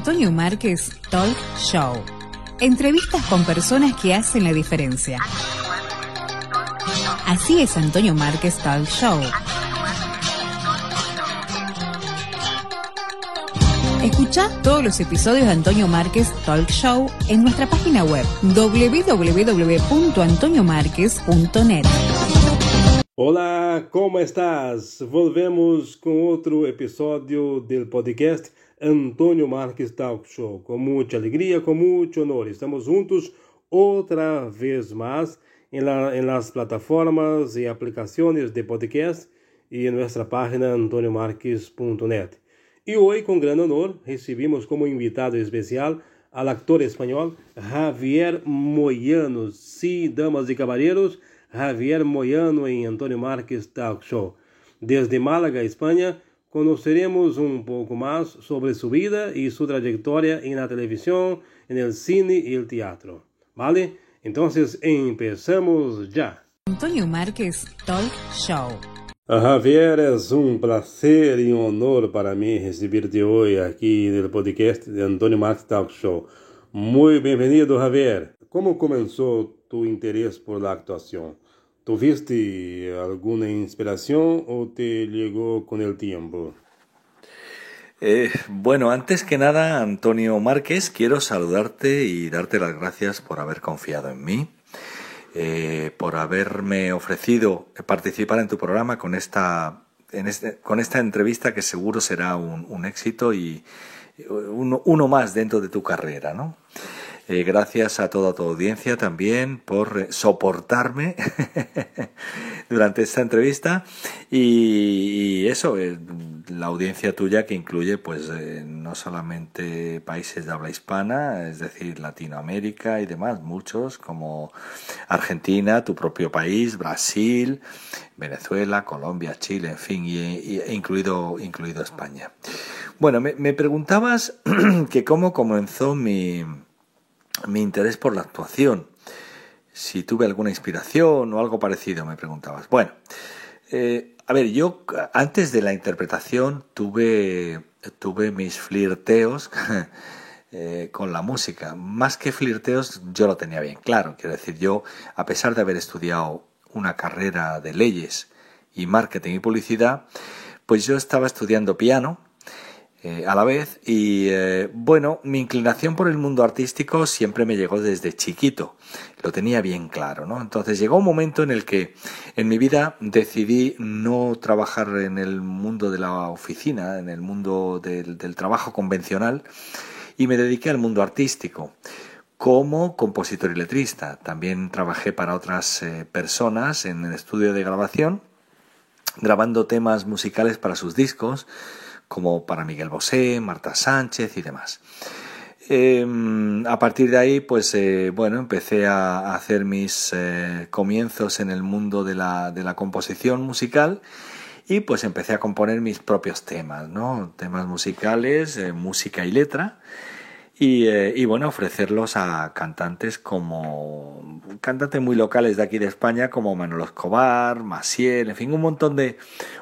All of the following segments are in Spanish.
Antonio Márquez Talk Show. Entrevistas con personas que hacen la diferencia. Así es Antonio Márquez Talk Show. Escucha todos los episodios de Antonio Márquez Talk Show en nuestra página web www.antoniomarquez.net. Olá, como estás? Volvemos com outro episódio do podcast Antônio Marques Talk Show. Com muita alegria, com muito honor. Estamos juntos outra vez mais em, la, las plataformas e aplicações de podcast e em nossa página antoniomarques.net. E hoje, com grande honor, recebemos como invitado especial al actor espanhol Javier Moyano. Sim, damas e caballeros, Javier Moyano em Antônio Marques Talk Show. Desde Málaga, Espanha, conoceremos um pouco mais sobre sua vida e sua trajetória na televisão, no cine e no teatro. ¿Vale? Então, empezamos já. Antonio Marques Talk Show. Javier, é um prazer e um honor para mim receber-te hoje aqui no podcast de Antônio Marques Talk Show. Muito bem-vindo, Javier. Como começou tu interesse por la actuación? ¿Tuviste alguna inspiración o te llegó con el tiempo? Eh, bueno, antes que nada, Antonio Márquez, quiero saludarte y darte las gracias por haber confiado en mí, eh, por haberme ofrecido participar en tu programa con esta, en este, con esta entrevista que seguro será un, éxito y uno, uno, más dentro de tu carrera, ¿no? Eh, gracias a toda tu audiencia también por soportarme durante esta entrevista y, eso, eh, la audiencia tuya que incluye pues eh, no solamente países de habla hispana, es decir, Latinoamérica y demás, muchos como Argentina, tu propio país, Brasil, Venezuela, Colombia, Chile, en fin, y, incluido, incluido España. Bueno, me, me preguntabas que cómo comenzó mi mi interés por la actuación. Si tuve alguna inspiración o algo parecido, me preguntabas. Bueno, eh, a ver, yo antes de la interpretación tuve, tuve mis flirteos eh, con la música. Más que flirteos, yo lo tenía bien claro. Quiero decir, yo, a pesar de haber estudiado una carrera de leyes y marketing y publicidad, pues yo estaba estudiando piano eh, a la vez. Y eh, bueno, mi inclinación por el mundo artístico siempre me llegó desde chiquito. Lo tenía bien claro, ¿no? Entonces llegó un momento en el que en mi vida decidí no trabajar en el mundo de la oficina, en el mundo del, trabajo convencional, y me dediqué al mundo artístico como compositor y letrista. También trabajé para otras eh, personas en el estudio de grabación, grabando temas musicales para sus discos, como para Miguel Bosé, Marta Sánchez y demás. Em, a partir de ahí, pues eh, bueno, empecé a, hacer mis eh, comienzos en el mundo de la, de la, composición musical y pues empecé a componer mis propios temas, ¿no? Temas musicales, eh, música y letra. Y, y, bueno, ofrecerlos a cantantes como cantantes muy locales de aquí de España, como Manuel Escobar, Maciel, en fin, un montón de,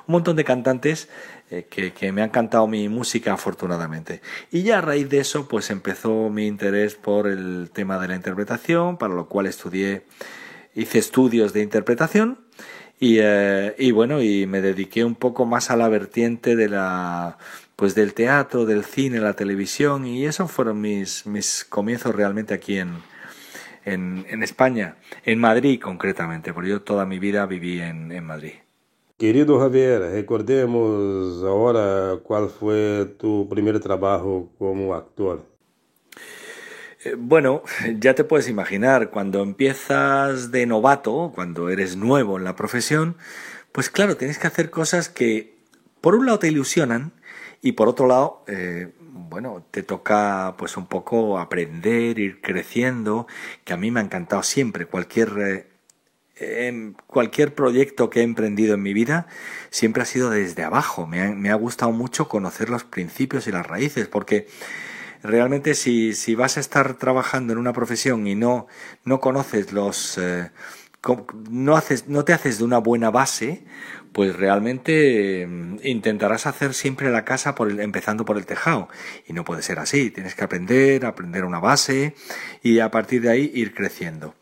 un montón de cantantes eh, que, me ha encantado mi música afortunadamente. Y ya a raíz de eso pues empezó mi interés por el tema de la interpretación, para lo cual estudié, hice estudios de interpretación y, eh, bueno, y me dediqué un poco más a la vertiente de la pues del teatro, del cine, la televisión y esos fueron mis, mis comienzos realmente aquí en, en, en España, en Madrid concretamente, porque yo toda mi vida viví en, en Madrid. Querido Javier, recordemos ahora cuál fue tu primer trabajo como actor. Eh, bueno, ya te puedes imaginar, cuando empiezas de novato, cuando eres nuevo en la profesión, pues claro, tienes que hacer cosas que por un lado te ilusionan y por otro lado, eh, bueno, te toca pues un poco aprender, ir creciendo, que a mí me ha encantado siempre cualquier eh, en cualquier proyecto que he emprendido en mi vida siempre ha sido desde abajo. Me ha, gustado mucho conocer los principios y las raíces, porque realmente si, si, vas a estar trabajando en una profesión y no, no conoces los, eh, no, haces, no te haces de una buena base, pues realmente mm, intentarás hacer siempre la casa por empezando por el tejado. Y no puede ser así. Tienes que aprender, aprender una base y a partir de ahí ir creciendo.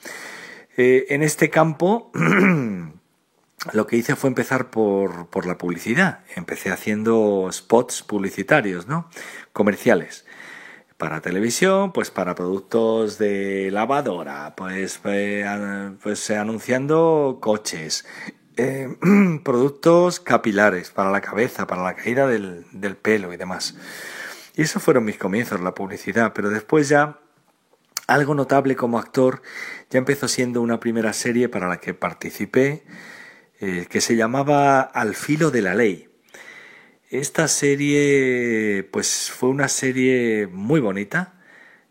Eh, en este campo lo que hice fue empezar por, por, la publicidad. Empecé haciendo spots publicitarios, ¿no? Comerciales. Para televisión, pues para productos de lavadora, pues, eh, pues anunciando coches, eh, productos capilares para la cabeza, para la caída del, del pelo y demás. Y esos fueron mis comienzos, la publicidad, pero después ya algo notable como actor ya empezó siendo una primera serie para la que participé eh, que se llamaba Al filo de la ley. Esta serie pues fue una serie muy bonita,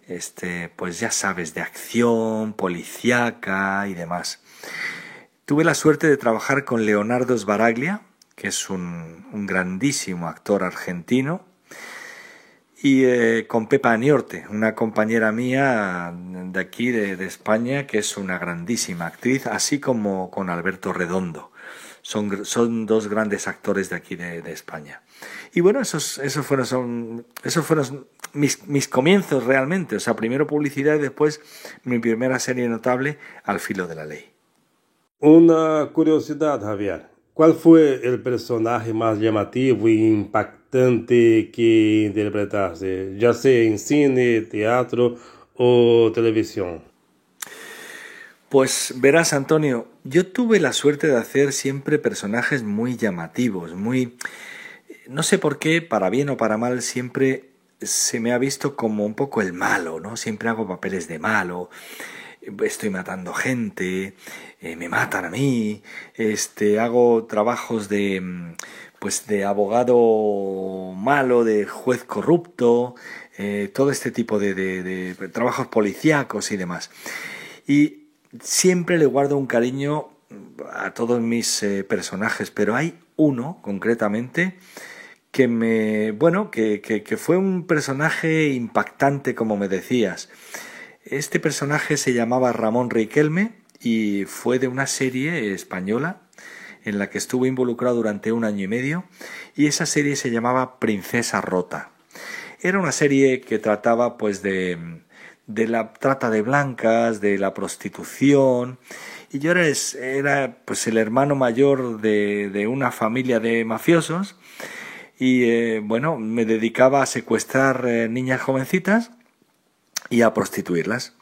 este, pues ya sabes, de acción, policíaca y demás. Tuve la suerte de trabajar con Leonardo Sbaraglia, que es un, grandísimo actor argentino, y eh, con Pepa Aniorte, una compañera mía de aquí, de, España, que es una grandísima actriz, así como con Alberto Redondo. Son, son dos grandes actores de aquí de, España. Y bueno, esos, esos fueron, son, esos fueron mis, mis comienzos realmente. O sea, primero publicidad y después mi primera serie notable, Al filo de la ley. Una curiosidad, Javier. ¿Cuál fue el personaje más llamativo e impactante que interpretaste, ya sea en cine, teatro o televisión? Pues verás, Antonio, yo tuve la suerte de hacer siempre personajes muy llamativos, muy... No sé por qué, para bien o para mal, siempre se me ha visto como un poco el malo, ¿no? Siempre hago papeles de malo estoy matando gente, eh, me matan a mí, este, hago trabajos de, mm, pues de abogado malo, de juez corrupto, eh, todo este tipo de, de, trabajos policíacos y demás. Y siempre le guardo un cariño a todos mis eh, personajes, pero hay uno concretamente que me, bueno, que, que, que fue un personaje impactante, como me decías. Este personaje se llamaba Ramón Riquelme y fue de una serie española en la que estuvo involucrado durante un año y medio y esa serie se llamaba Princesa Rota. Era una serie que trataba pues de, de la trata de blancas, de la prostitución y yo era, era pues el hermano mayor de, de una familia de mafiosos y eh, bueno, me dedicaba a secuestrar eh, niñas jovencitas y a prostituirlas.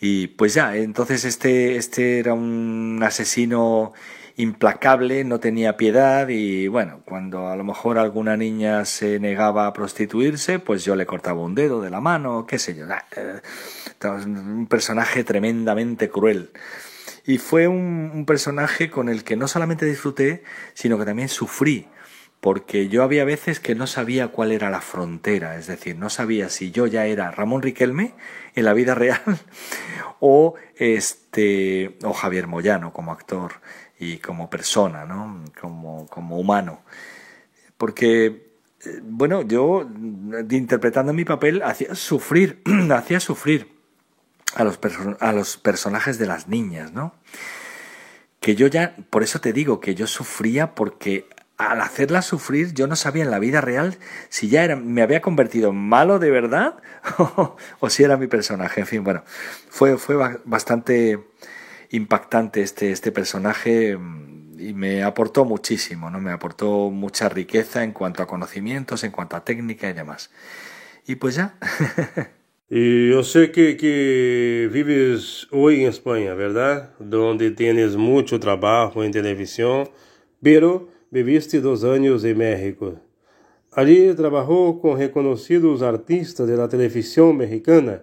Y pues ya, entonces este, este era un asesino implacable, no tenía piedad y bueno, cuando a lo mejor alguna niña se negaba a prostituirse, pues yo le cortaba un dedo de la mano, qué sé yo. Eh, un personaje tremendamente cruel. Y fue un, un personaje con el que no solamente disfruté, sino que también sufrí porque yo había veces que no sabía cuál era la frontera, es decir, no sabía si yo ya era Ramón Riquelme en la vida real o este o Javier Moyano como actor y como persona, ¿no? Como, como humano. Porque eh, bueno, yo interpretando mi papel hacía sufrir, hacía sufrir a los, a los personajes de las niñas, ¿no? Que yo ya, por eso te digo que yo sufría porque al hacerla sufrir, yo no sabía en la vida real si ya era, me había convertido en malo de verdad o, si era mi personaje. En fin, bueno, fue, fue bastante impactante este, este personaje mm, y me aportó muchísimo, ¿no? Me aportó mucha riqueza en cuanto a conocimientos, en cuanto a técnica y demás. Y pues ya. y yo sé que, que vives hoy en España, ¿verdad? Donde tienes mucho trabajo en televisión, pero viviste dos años en México. Allí trabajó con reconocidos artistas de la televisión mexicana,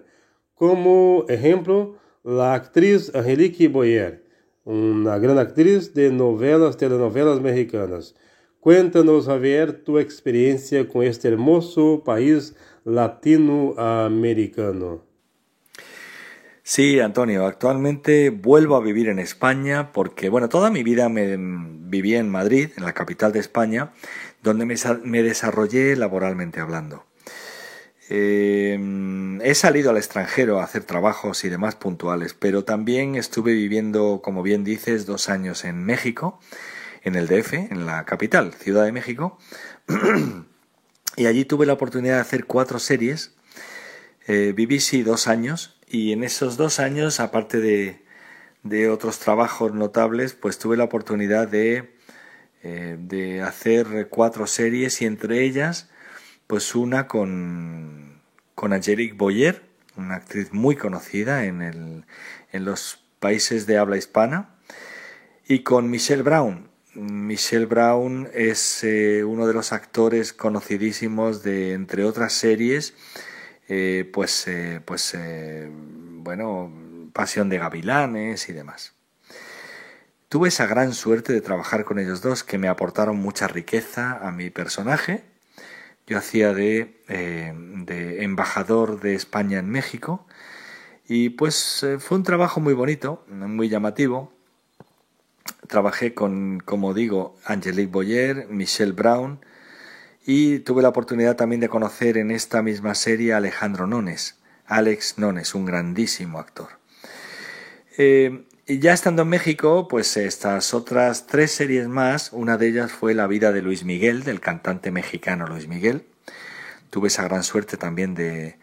como ejemplo la actriz Angelique Boyer, una gran actriz de novelas, telenovelas mexicanas. Cuéntanos, Javier, tu experiencia con este hermoso país latinoamericano. Sí, Antonio, actualmente vuelvo a vivir en España porque, bueno, toda mi vida me viví en Madrid, en la capital de España, donde me, desarrollé laboralmente hablando. Em, he salido al extranjero a hacer trabajos y demás puntuales, pero también estuve viviendo, como bien dices, dos años en México, en el DF, en la capital, Ciudad de México, y allí tuve la oportunidad de hacer cuatro series. Eh, viví sí dos años y en esos dos años, aparte de, de otros trabajos notables, pues tuve la oportunidad de, eh, de hacer cuatro series y entre ellas, pues una con, con Angelique Boyer, una actriz muy conocida en, el, en los países de habla hispana, y con Michelle Brown. Michelle Brown es eh, uno de los actores conocidísimos de, entre otras series, eh, pues, pues bueno, Pasión de Gavilanes y demás. Tuve esa gran suerte de trabajar con ellos dos que me aportaron mucha riqueza a mi personaje. Yo hacía de, eh, de embajador de España en México y pues eh, fue un trabajo muy bonito, muy llamativo. Trabajé con, como digo, Angelique Boyer, Michelle Brown y tuve la oportunidad también de conocer en esta misma serie a Alejandro Nones, Alex Nones, un grandísimo actor. Eh, y ya estando en México, pues estas otras tres series más, una de ellas fue La vida de Luis Miguel, del cantante mexicano Luis Miguel. Tuve esa gran suerte también de,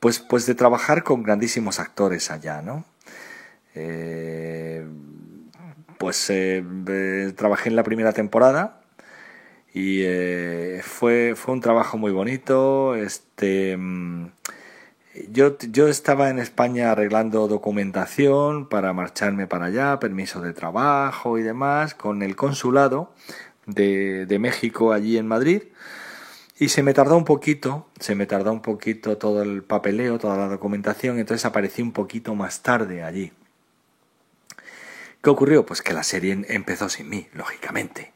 pues, pues de trabajar con grandísimos actores allá, ¿no? Eh, pues eh, trabajé en la primera temporada y fue, fue un trabajo muy bonito. Este, mm, yo, yo estaba en España arreglando documentación para marcharme para allá, permiso de trabajo y demás, con el consulado de, de México allí en Madrid. Y se me tardó un poquito, se me tardó un poquito todo el papeleo, toda la documentación, entonces aparecí un poquito más tarde allí. ¿Qué ocurrió? Pues que la serie empezó sin mí, lógicamente.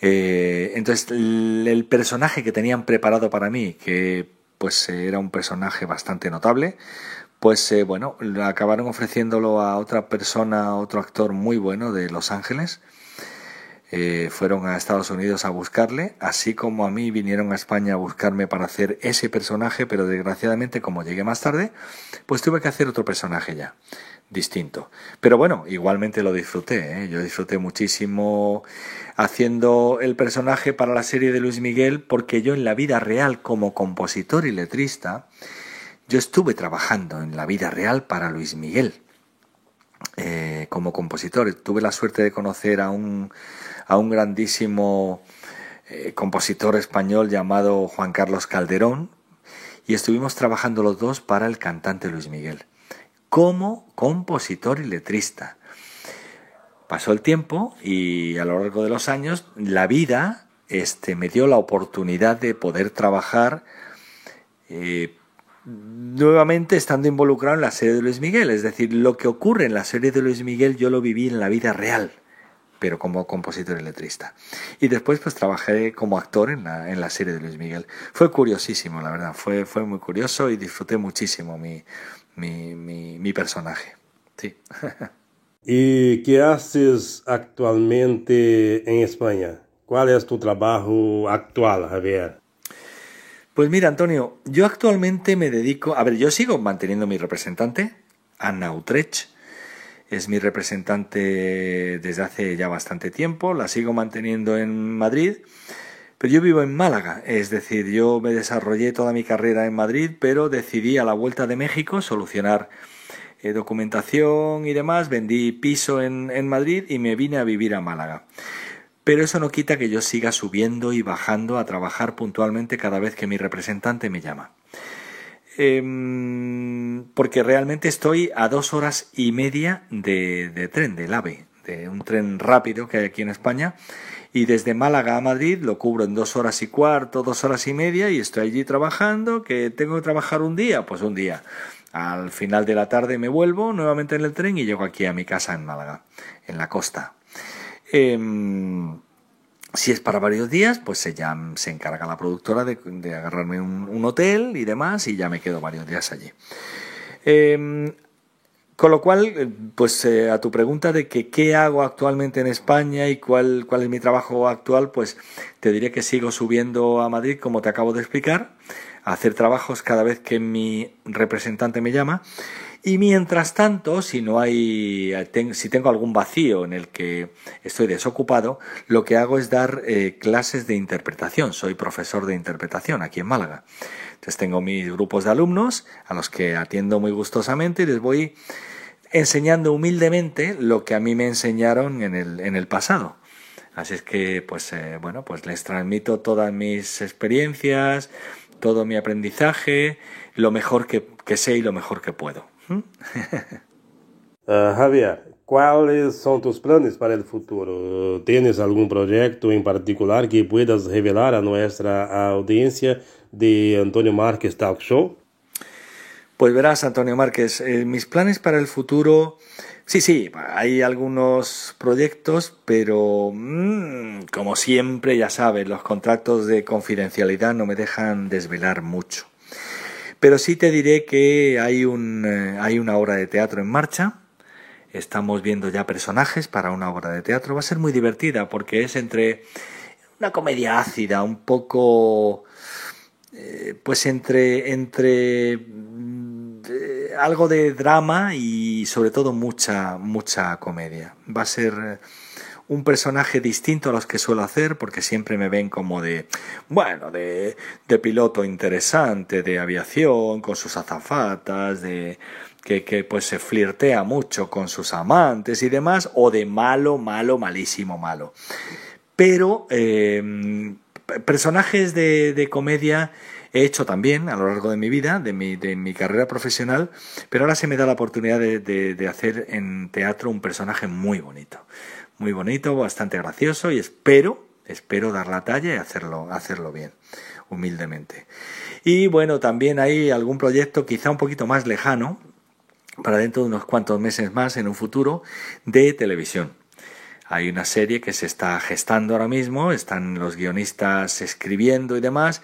Eh, entonces el personaje que tenían preparado para mí, que pues eh, era un personaje bastante notable, pues eh, bueno, acabaron ofreciéndolo a otra persona, a otro actor muy bueno de Los Ángeles. Eh, fueron a Estados Unidos a buscarle, así como a mí vinieron a España a buscarme para hacer ese personaje, pero desgraciadamente como llegué más tarde, pues tuve que hacer otro personaje ya distinto. Pero bueno, igualmente lo disfruté, ¿eh? yo disfruté muchísimo haciendo el personaje para la serie de Luis Miguel porque yo en la vida real como compositor y letrista, yo estuve trabajando en la vida real para Luis Miguel. Eh, como compositor tuve la suerte de conocer a un, a un grandísimo eh, compositor español llamado Juan Carlos Calderón y estuvimos trabajando los dos para el cantante Luis Miguel como compositor y letrista. Pasó el tiempo y a lo largo de los años la vida este, me dio la oportunidad de poder trabajar eh, nuevamente estando involucrado en la serie de Luis Miguel. Es decir, lo que ocurre en la serie de Luis Miguel yo lo viví en la vida real pero como compositor y letrista. Y después pues trabajé como actor en la, en la serie de Luis Miguel. Fue curiosísimo, la verdad, fue, fue muy curioso y disfruté muchísimo mi, mi, mi, mi personaje. Sí. ¿Y qué haces actualmente en España? ¿Cuál es tu trabajo actual, Javier? Pues mira, Antonio, yo actualmente me dedico, a ver, yo sigo manteniendo mi representante, Anna Utrecht, es mi representante desde hace ya bastante tiempo, la sigo manteniendo en Madrid, pero yo vivo en Málaga, es decir, yo me desarrollé toda mi carrera en Madrid, pero decidí a la vuelta de México solucionar eh, documentación y demás, vendí piso en, en Madrid y me vine a vivir a Málaga. Pero eso no quita que yo siga subiendo y bajando a trabajar puntualmente cada vez que mi representante me llama. Em, porque realmente estoy a dos horas y media de, tren, del AVE, de un tren rápido que hay aquí en España. Y desde Málaga a Madrid lo cubro en dos horas y cuarto, dos horas y media y estoy allí trabajando. ¿Que tengo que trabajar un día? Pues un día. Al final de la tarde me vuelvo nuevamente en el tren y llego aquí a mi casa en Málaga, en la costa. Em, si es para varios días, pues ya se encarga la productora de, agarrarme un, hotel y demás y ya me quedo varios días allí. Em, con lo cual, eh, pues eh, a tu pregunta de que qué hago actualmente en España y cuál, es mi trabajo actual, pues te diré que sigo subiendo a Madrid, como te acabo de explicar, hacer trabajos cada vez que mi representante me llama. Y mientras tanto, si no hay, si tengo algún vacío en el que estoy desocupado, lo que hago es dar eh, clases de interpretación. Soy profesor de interpretación aquí en Málaga. Entonces tengo mis grupos de alumnos a los que atiendo muy gustosamente y les voy enseñando humildemente lo que a mí me enseñaron en el, en el pasado. Así es que, pues, eh, bueno, pues les transmito todas mis experiencias, todo mi aprendizaje, lo mejor que, que sé y lo mejor que puedo. Uh, Javier, ¿cuáles son tus planes para el futuro? ¿Tienes algún proyecto en particular que puedas revelar a nuestra audiencia de Antonio Márquez Talk Show? Pues verás, Antonio Márquez, eh, mis planes para el futuro, sí, sí, hay algunos proyectos, pero mm, como siempre, ya sabes, los contratos de confidencialidad no me dejan desvelar mucho. Pero sí te diré que hay, un, eh, hay una obra de teatro en marcha, estamos viendo ya personajes para una obra de teatro, va a ser muy divertida porque es entre una comedia ácida, un poco... Eh, pues entre, entre algo de drama y sobre todo mucha, mucha comedia. Va a ser eh, un personaje distinto a los que suelo hacer porque siempre me ven como de, bueno, de, de piloto interesante, de aviación, con sus azafatas, de que, pues se flirtea mucho con sus amantes y demás, o de malo, malo, malísimo, malo. Pero eh, personajes de, de comedia he hecho también a lo largo de mi vida, de mi, de mi carrera profesional, pero ahora se me da la oportunidad de, de, hacer en teatro un personaje muy bonito, muy bonito, bastante gracioso y espero, espero dar la talla y hacerlo, hacerlo bien, humildemente. Y bueno, también hay algún proyecto quizá un poquito más lejano, para dentro de unos cuantos meses más en un futuro, de televisión. Hay una serie que se está gestando ahora mismo, están los guionistas escribiendo y demás,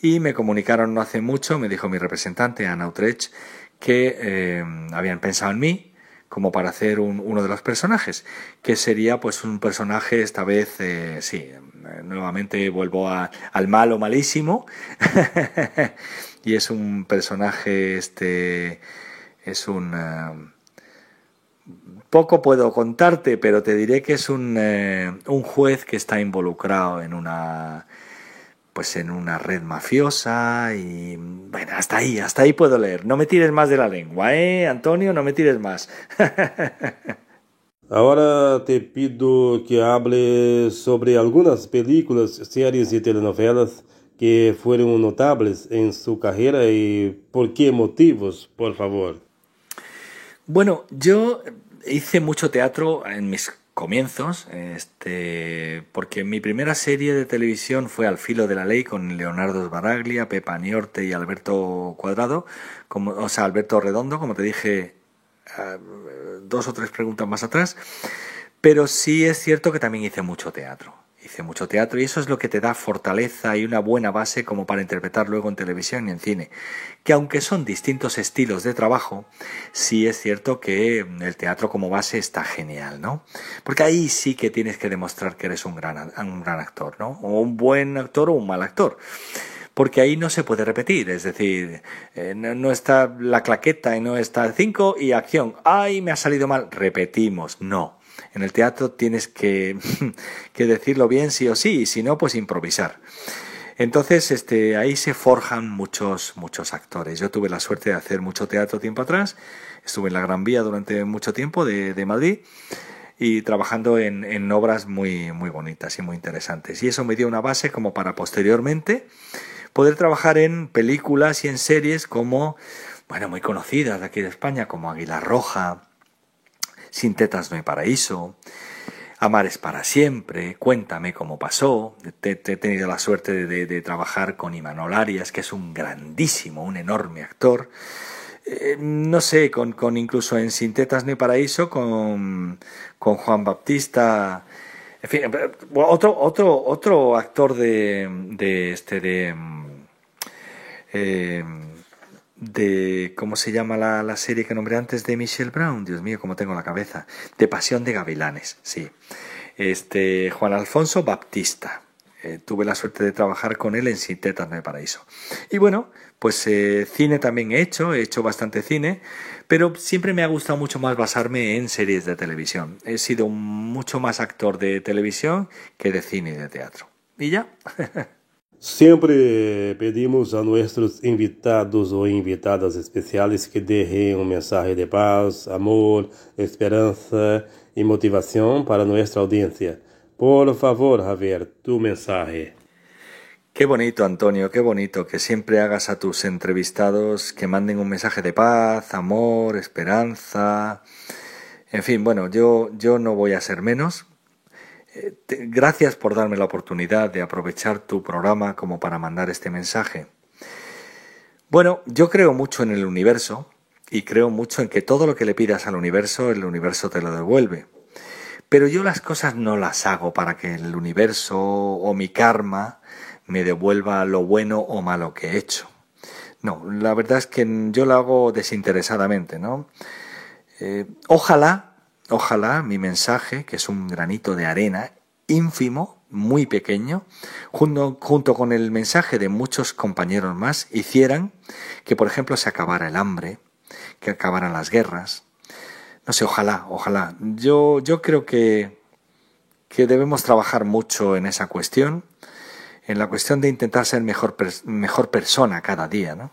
y me comunicaron no hace mucho, me dijo mi representante, Ana Utrecht, que eh, habían pensado en mí como para hacer uno de los personajes, que sería pues un personaje esta vez, eh, sí, eh, nuevamente vuelvo al malo malísimo, y es un personaje, este, es un... poco puedo contarte, pero te diré que es un, un juez que está involucrado en una pues en una red mafiosa y bueno, hasta ahí, hasta ahí puedo leer. No me tires más de la lengua, ¿eh, Antonio? No me tires más. Ahora te pido que hables sobre algunas películas, series y telenovelas que fueron notables en su carrera y por qué motivos, por favor. Bueno, yo hice mucho teatro en mis comienzos, este, porque mi primera serie de televisión fue Al filo de la ley con Leonardo Sbaraglia, Pepa Niorte y Alberto Cuadrado, como, o sea, Alberto Redondo, como te dije ah, dos o tres preguntas más atrás, pero sí es cierto que también hice mucho teatro hice mucho teatro y eso es lo que te da fortaleza y una buena base como para interpretar luego en televisión y en cine. Que aunque son distintos estilos de trabajo, sí es cierto que el teatro como base está genial, ¿no? Porque ahí sí que tienes que demostrar que eres un gran, un gran actor, ¿no? O un buen actor o un mal actor porque ahí no se puede repetir, es decir, eh, no, está la claqueta y no está el 5 y acción, ay, me ha salido mal, repetimos, no, en el teatro tienes que, que decirlo bien sí o sí, y si no, pues improvisar. Entonces, este, ahí se forjan muchos, muchos actores. Yo tuve la suerte de hacer mucho teatro tiempo atrás. Estuve en la Gran Vía durante mucho tiempo de, Madrid y trabajando en, en, obras muy, muy bonitas y muy interesantes. Y eso me dio una base como para posteriormente poder trabajar en películas y en series como, bueno, muy conocidas de aquí de España, como Águila Roja, sin tetas no hay paraíso. Amar es para siempre, cuéntame cómo pasó. he tenido la suerte de, trabajar con Imanol Arias, que es un grandísimo, un enorme actor. Eh, no sé, con, incluso en Sin tetas no hay paraíso, con, Juan Baptista. En fin, otro, otro, otro actor de, de este de. Eh, de ¿cómo se llama la, la, serie que nombré antes de Michelle Brown? Dios mío, cómo tengo la cabeza. De Pasión de Gavilanes, sí. Este Juan Alfonso Baptista. eh, tuve la suerte de trabajar con él en Sintetas de Paraíso. Y bueno, pues eh, cine también he hecho, he hecho bastante cine, pero siempre me ha gustado mucho más basarme en series de televisión. He sido mucho más actor de televisión que de cine y de teatro. ¿Y ya? Siempre pedimos a nuestros invitados o invitadas especiales que dejen un mensaje de paz, amor, esperanza y motivación para nuestra audiencia. Por favor, Javier, tu mensaje. Qué bonito, Antonio, qué bonito que siempre hagas a tus entrevistados que manden un mensaje de paz, amor, esperanza. En fin, bueno, yo, yo no voy a ser menos. Gracias por darme la oportunidad de aprovechar tu programa como para mandar este mensaje. Bueno, yo creo mucho en el universo y creo mucho en que todo lo que le pidas al universo, el universo te lo devuelve. Pero yo las cosas no las hago para que el universo o mi karma me devuelva lo bueno o malo que he hecho. No, la verdad es que yo lo hago desinteresadamente, ¿no? Eh, ojalá, ojalá mi mensaje, que es un granito de arena ínfimo, muy pequeño, junto, junto con el mensaje de muchos compañeros más, hicieran que, por ejemplo, se acabara el hambre, que acabaran las guerras, no sé, ojalá, ojalá. Yo, yo creo que, que debemos trabajar mucho en esa cuestión, en la cuestión de intentar ser mejor, mejor persona cada día, ¿no?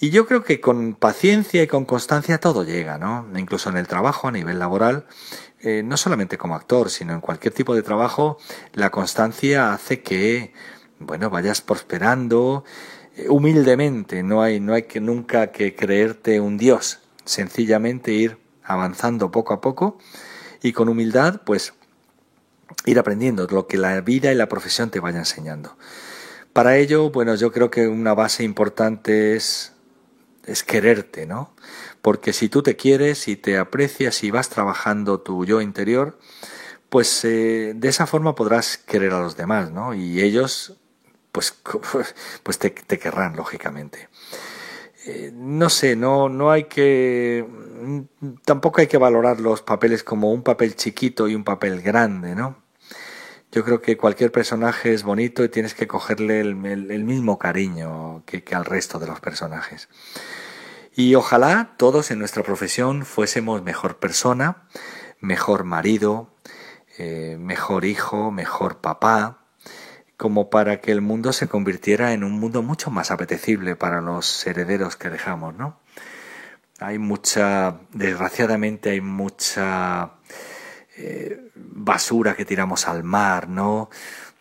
Y yo creo que con paciencia y con constancia todo llega, ¿no? Incluso en el trabajo a nivel laboral, eh, no solamente como actor, sino en cualquier tipo de trabajo, la constancia hace que, bueno, vayas prosperando eh, humildemente. No hay, no hay que nunca que creerte un dios, sencillamente ir avanzando poco a poco y con humildad, pues ir aprendiendo lo que la vida y la profesión te vaya enseñando. Para ello, bueno, yo creo que una base importante es, es quererte, ¿no? Porque si tú te quieres y te aprecias y vas trabajando tu yo interior, pues eh, de esa forma podrás querer a los demás, ¿no? Y ellos, pues, pues te, querrán, lógicamente. Eh, no sé, no, no hay que, tampoco hay que valorar los papeles como un papel chiquito y un papel grande, ¿no? Yo creo que cualquier personaje es bonito y tienes que cogerle el, mismo cariño que, al resto de los personajes. Y ojalá todos en nuestra profesión fuésemos mejor persona, mejor marido, eh, mejor hijo, mejor papá, como para que el mundo se convirtiera en un mundo mucho más apetecible para los herederos que dejamos, ¿no? Hay mucha, desgraciadamente hay mucha eh, basura que tiramos al mar, ¿no?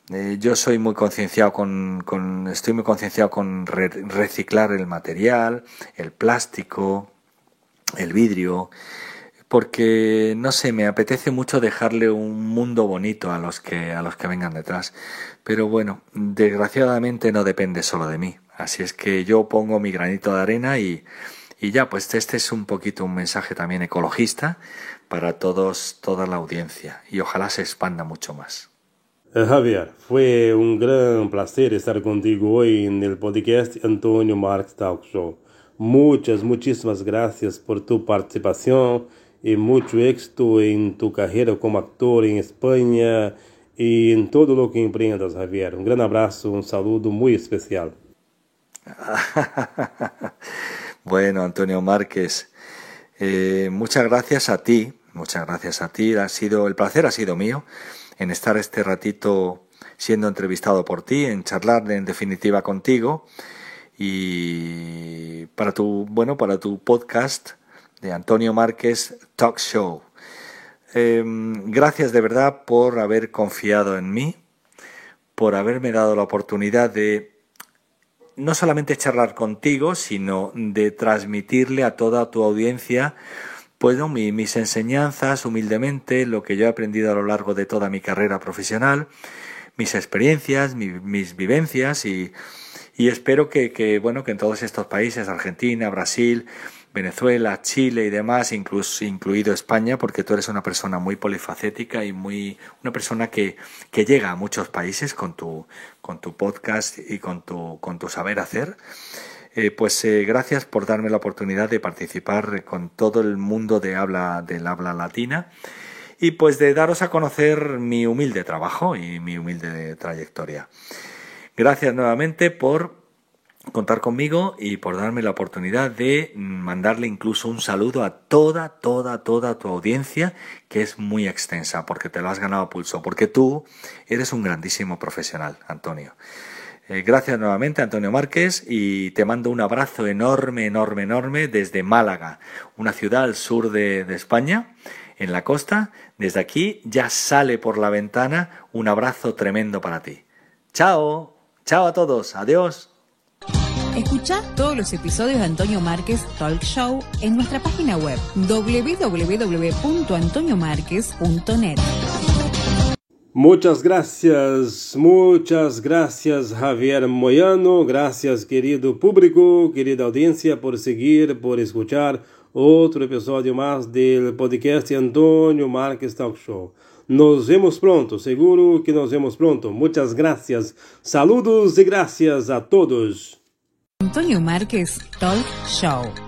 Eh, yo soy muy concienciado con, con, estoy muy concienciado con reciclar el material, el plástico, el vidrio, porque no sé, me apetece mucho dejarle un mundo bonito a los que a los que vengan detrás. Pero bueno, desgraciadamente no depende solo de mí. Así es que yo pongo mi granito de arena y, y ya, pues este es un poquito un mensaje también ecologista para todos, toda la audiencia y ojalá se expanda mucho más. Eh, Javier, fue un gran placer estar contigo hoy en el podcast Antonio Marx Talk Show. Muchas, muchísimas gracias por tu participación y mucho éxito en tu carrera como actor en España y en todo lo que emprendas, Javier. Un gran abrazo, un saludo muy especial. bueno, Antonio Márquez, eh, muchas gracias a ti, muchas gracias a ti. Ha sido, el placer ha sido mío en estar este ratito siendo entrevistado por ti, en charlar en definitiva contigo y para tu, bueno, para tu podcast de Antonio Márquez Talk Show. Em, gracias de verdad por haber confiado en mí, por haberme dado la oportunidad de no solamente charlar contigo, sino de transmitirle a toda tu audiencia pues mis enseñanzas humildemente, lo que yo he aprendido a lo largo de toda mi carrera profesional, mis experiencias, mis vivencias y, y espero que, que, bueno, que en todos estos países, Argentina, Brasil, Venezuela, Chile y demás, incluso, incluido España, porque tú eres una persona muy polifacética y muy una persona que, que llega a muchos países con tu, con tu podcast y con tu, con tu saber hacer. Eh, pues eh, gracias por darme la oportunidad de participar con todo el mundo de habla, del habla latina y pues de daros a conocer mi humilde trabajo y mi humilde trayectoria. Gracias nuevamente por contar conmigo y por darme la oportunidad de mandarle incluso un saludo a toda, toda, toda tu audiencia, que es muy extensa, porque te lo has ganado a pulso, porque tú eres un grandísimo profesional, Antonio. Eh, gracias nuevamente, Antonio Márquez, y te mando un abrazo enorme, enorme, enorme desde Málaga, una ciudad al sur de, de España, en la costa. Desde aquí ya sale por la ventana un abrazo tremendo para ti. Chao, chao a todos, adiós. Escucha todos los episodios de Antonio Márquez Talk Show en nuestra página web www.antoniomarquez.net. Muchas gracias, muchas gracias Javier Moyano, gracias querido público, querida audiencia por seguir, por escuchar otro episodio más del podcast Antonio Márquez Talk Show. Nos vemos pronto, seguro que nos vemos pronto. Muchas gracias, saludos y gracias a todos. Antonio Márquez Talk Show.